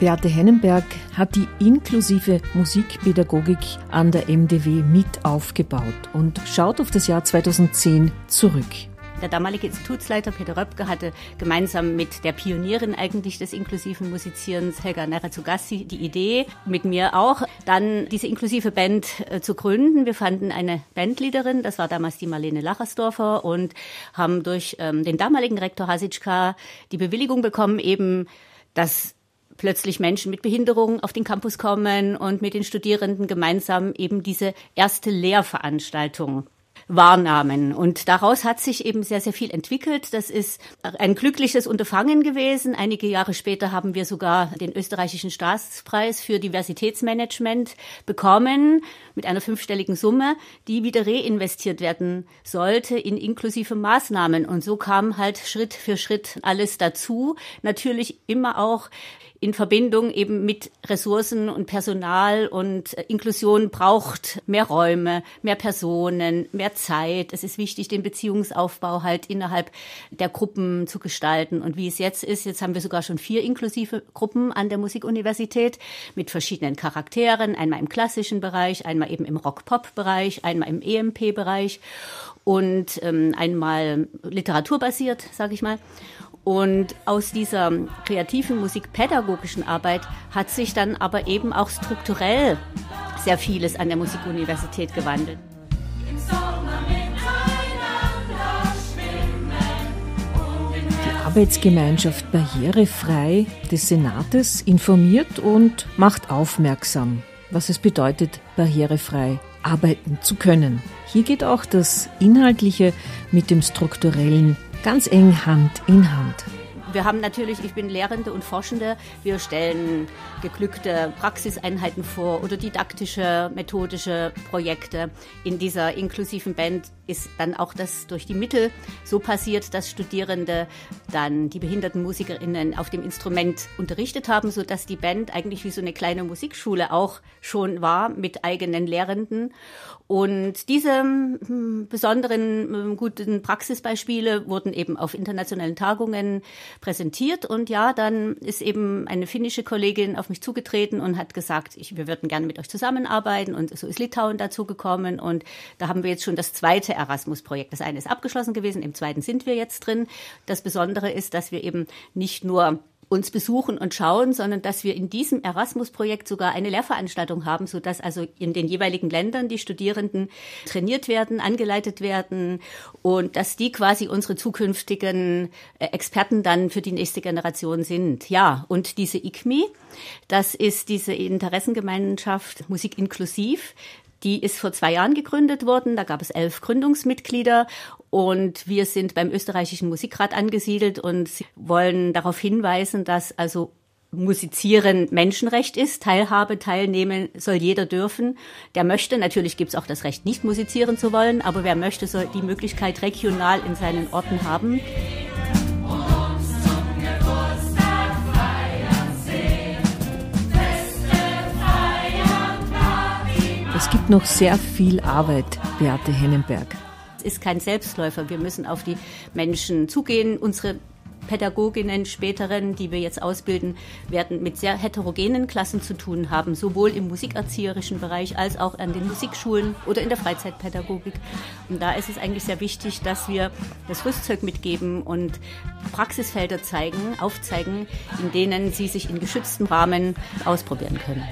Beate Hennenberg hat die inklusive Musikpädagogik an der MDW mit aufgebaut und schaut auf das Jahr 2010 zurück. Der damalige Institutsleiter Peter Röpke hatte gemeinsam mit der Pionierin eigentlich des inklusiven Musizierens Helga Narazugassi die Idee, mit mir auch, dann diese inklusive Band äh, zu gründen. Wir fanden eine Bandleaderin, das war damals die Marlene Lachersdorfer und haben durch ähm, den damaligen Rektor Hasitschka die Bewilligung bekommen, eben dass plötzlich Menschen mit Behinderungen auf den Campus kommen und mit den Studierenden gemeinsam eben diese erste Lehrveranstaltung wahrnahmen. Und daraus hat sich eben sehr, sehr viel entwickelt. Das ist ein glückliches Unterfangen gewesen. Einige Jahre später haben wir sogar den österreichischen Staatspreis für Diversitätsmanagement bekommen mit einer fünfstelligen Summe, die wieder reinvestiert werden sollte in inklusive Maßnahmen. Und so kam halt Schritt für Schritt alles dazu. Natürlich immer auch in Verbindung eben mit Ressourcen und Personal und äh, Inklusion braucht mehr Räume, mehr Personen, mehr Zeit. Es ist wichtig, den Beziehungsaufbau halt innerhalb der Gruppen zu gestalten. Und wie es jetzt ist, jetzt haben wir sogar schon vier inklusive Gruppen an der Musikuniversität mit verschiedenen Charakteren, einmal im klassischen Bereich, einmal eben im Rock-Pop-Bereich, einmal im EMP-Bereich und ähm, einmal literaturbasiert, sage ich mal. Und aus dieser kreativen musikpädagogischen Arbeit hat sich dann aber eben auch strukturell sehr vieles an der Musikuniversität gewandelt. Die Arbeitsgemeinschaft Barrierefrei des Senates informiert und macht aufmerksam, was es bedeutet, barrierefrei arbeiten zu können. Hier geht auch das Inhaltliche mit dem Strukturellen ganz eng Hand in Hand. Wir haben natürlich, ich bin Lehrende und Forschende, wir stellen geglückte Praxiseinheiten vor oder didaktische, methodische Projekte. In dieser inklusiven Band ist dann auch das durch die Mittel so passiert, dass Studierende dann die behinderten MusikerInnen auf dem Instrument unterrichtet haben, so dass die Band eigentlich wie so eine kleine Musikschule auch schon war mit eigenen Lehrenden. Und diese hm, besonderen hm, guten Praxisbeispiele wurden eben auf internationalen Tagungen präsentiert. Und ja, dann ist eben eine finnische Kollegin auf mich zugetreten und hat gesagt, ich, wir würden gerne mit euch zusammenarbeiten. Und so ist Litauen dazu gekommen. Und da haben wir jetzt schon das zweite Erasmus-Projekt. Das eine ist abgeschlossen gewesen, im zweiten sind wir jetzt drin. Das Besondere ist, dass wir eben nicht nur uns besuchen und schauen, sondern dass wir in diesem Erasmus-Projekt sogar eine Lehrveranstaltung haben, so dass also in den jeweiligen Ländern die Studierenden trainiert werden, angeleitet werden und dass die quasi unsere zukünftigen äh, Experten dann für die nächste Generation sind. Ja, und diese ICMI, das ist diese Interessengemeinschaft Musik inklusiv, die ist vor zwei Jahren gegründet worden. Da gab es elf Gründungsmitglieder und wir sind beim österreichischen Musikrat angesiedelt und wollen darauf hinweisen, dass also Musizieren Menschenrecht ist, Teilhabe, Teilnehmen soll jeder dürfen. Der möchte, natürlich gibt es auch das Recht, nicht musizieren zu wollen, aber wer möchte, soll die Möglichkeit regional in seinen Orten haben. Es gibt noch sehr viel Arbeit, Beate Hennenberg. Es ist kein Selbstläufer. Wir müssen auf die Menschen zugehen. Unsere Pädagoginnen späteren, die wir jetzt ausbilden, werden mit sehr heterogenen Klassen zu tun haben, sowohl im musikerzieherischen Bereich als auch an den Musikschulen oder in der Freizeitpädagogik. Und da ist es eigentlich sehr wichtig, dass wir das Rüstzeug mitgeben und Praxisfelder zeigen, aufzeigen, in denen sie sich in geschütztem Rahmen ausprobieren können.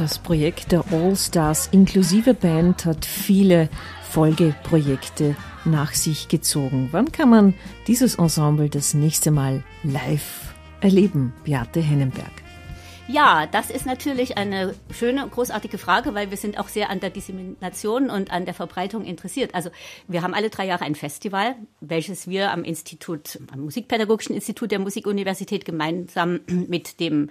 Das Projekt der All Stars inklusive Band hat viele Folgeprojekte nach sich gezogen. Wann kann man dieses Ensemble das nächste Mal live erleben, Beate Hennenberg? Ja, das ist natürlich eine schöne, großartige Frage, weil wir sind auch sehr an der Dissemination und an der Verbreitung interessiert. Also wir haben alle drei Jahre ein Festival, welches wir am Institut, am Musikpädagogischen Institut der Musikuniversität gemeinsam mit dem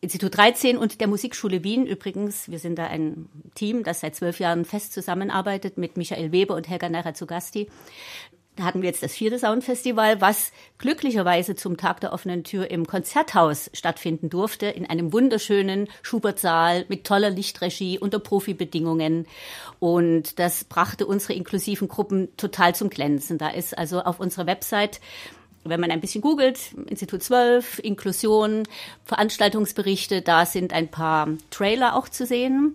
Institut 13 und der Musikschule Wien übrigens. Wir sind da ein Team, das seit zwölf Jahren fest zusammenarbeitet mit Michael Weber und Helga Naira Zugasti Da hatten wir jetzt das vierte Soundfestival, was glücklicherweise zum Tag der offenen Tür im Konzerthaus stattfinden durfte, in einem wunderschönen Schubertsaal mit toller Lichtregie unter Profibedingungen. Und das brachte unsere inklusiven Gruppen total zum Glänzen. Da ist also auf unserer Website wenn man ein bisschen googelt, Institut 12, Inklusion, Veranstaltungsberichte, da sind ein paar Trailer auch zu sehen.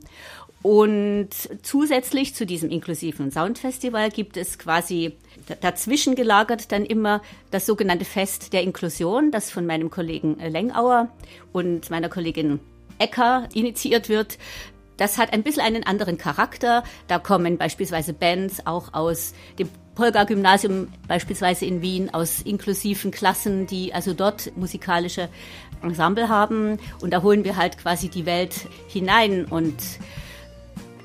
Und zusätzlich zu diesem inklusiven Soundfestival gibt es quasi dazwischen gelagert dann immer das sogenannte Fest der Inklusion, das von meinem Kollegen Lengauer und meiner Kollegin Ecker initiiert wird. Das hat ein bisschen einen anderen Charakter. Da kommen beispielsweise Bands auch aus dem Polgar-Gymnasium beispielsweise in Wien, aus inklusiven Klassen, die also dort musikalische Ensemble haben. Und da holen wir halt quasi die Welt hinein und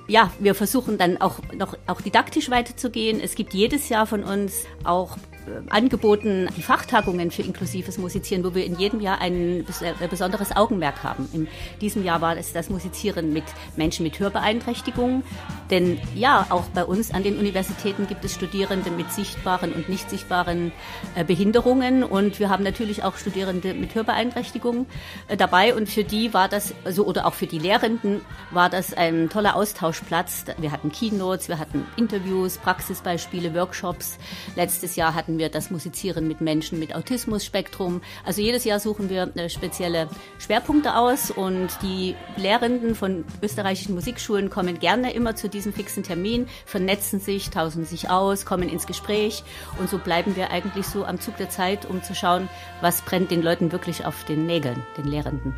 ja, wir versuchen dann auch noch auch didaktisch weiterzugehen. Es gibt jedes Jahr von uns auch angeboten die Fachtagungen für inklusives Musizieren, wo wir in jedem Jahr ein äh, besonderes Augenmerk haben. In diesem Jahr war es das Musizieren mit Menschen mit Hörbeeinträchtigungen. Denn ja, auch bei uns an den Universitäten gibt es Studierende mit sichtbaren und nicht sichtbaren äh, Behinderungen und wir haben natürlich auch Studierende mit Hörbeeinträchtigungen dabei und für die war das, also oder auch für die Lehrenden war das ein toller Austauschplatz. Wir hatten Keynotes, wir hatten Interviews, Praxisbeispiele, Workshops. Letztes Jahr hatten wir das Musizieren mit Menschen mit Autismus-Spektrum. Also jedes Jahr suchen wir äh, spezielle Schwerpunkte aus und die Lehrenden von österreichischen Musikschulen kommen gerne immer zu diesem fixen Termin, vernetzen sich, tauschen sich aus, kommen ins Gespräch und so bleiben wir eigentlich so am Zug der Zeit, um zu schauen, was brennt den Leuten wirklich auf den Nägeln, den Lehrenden.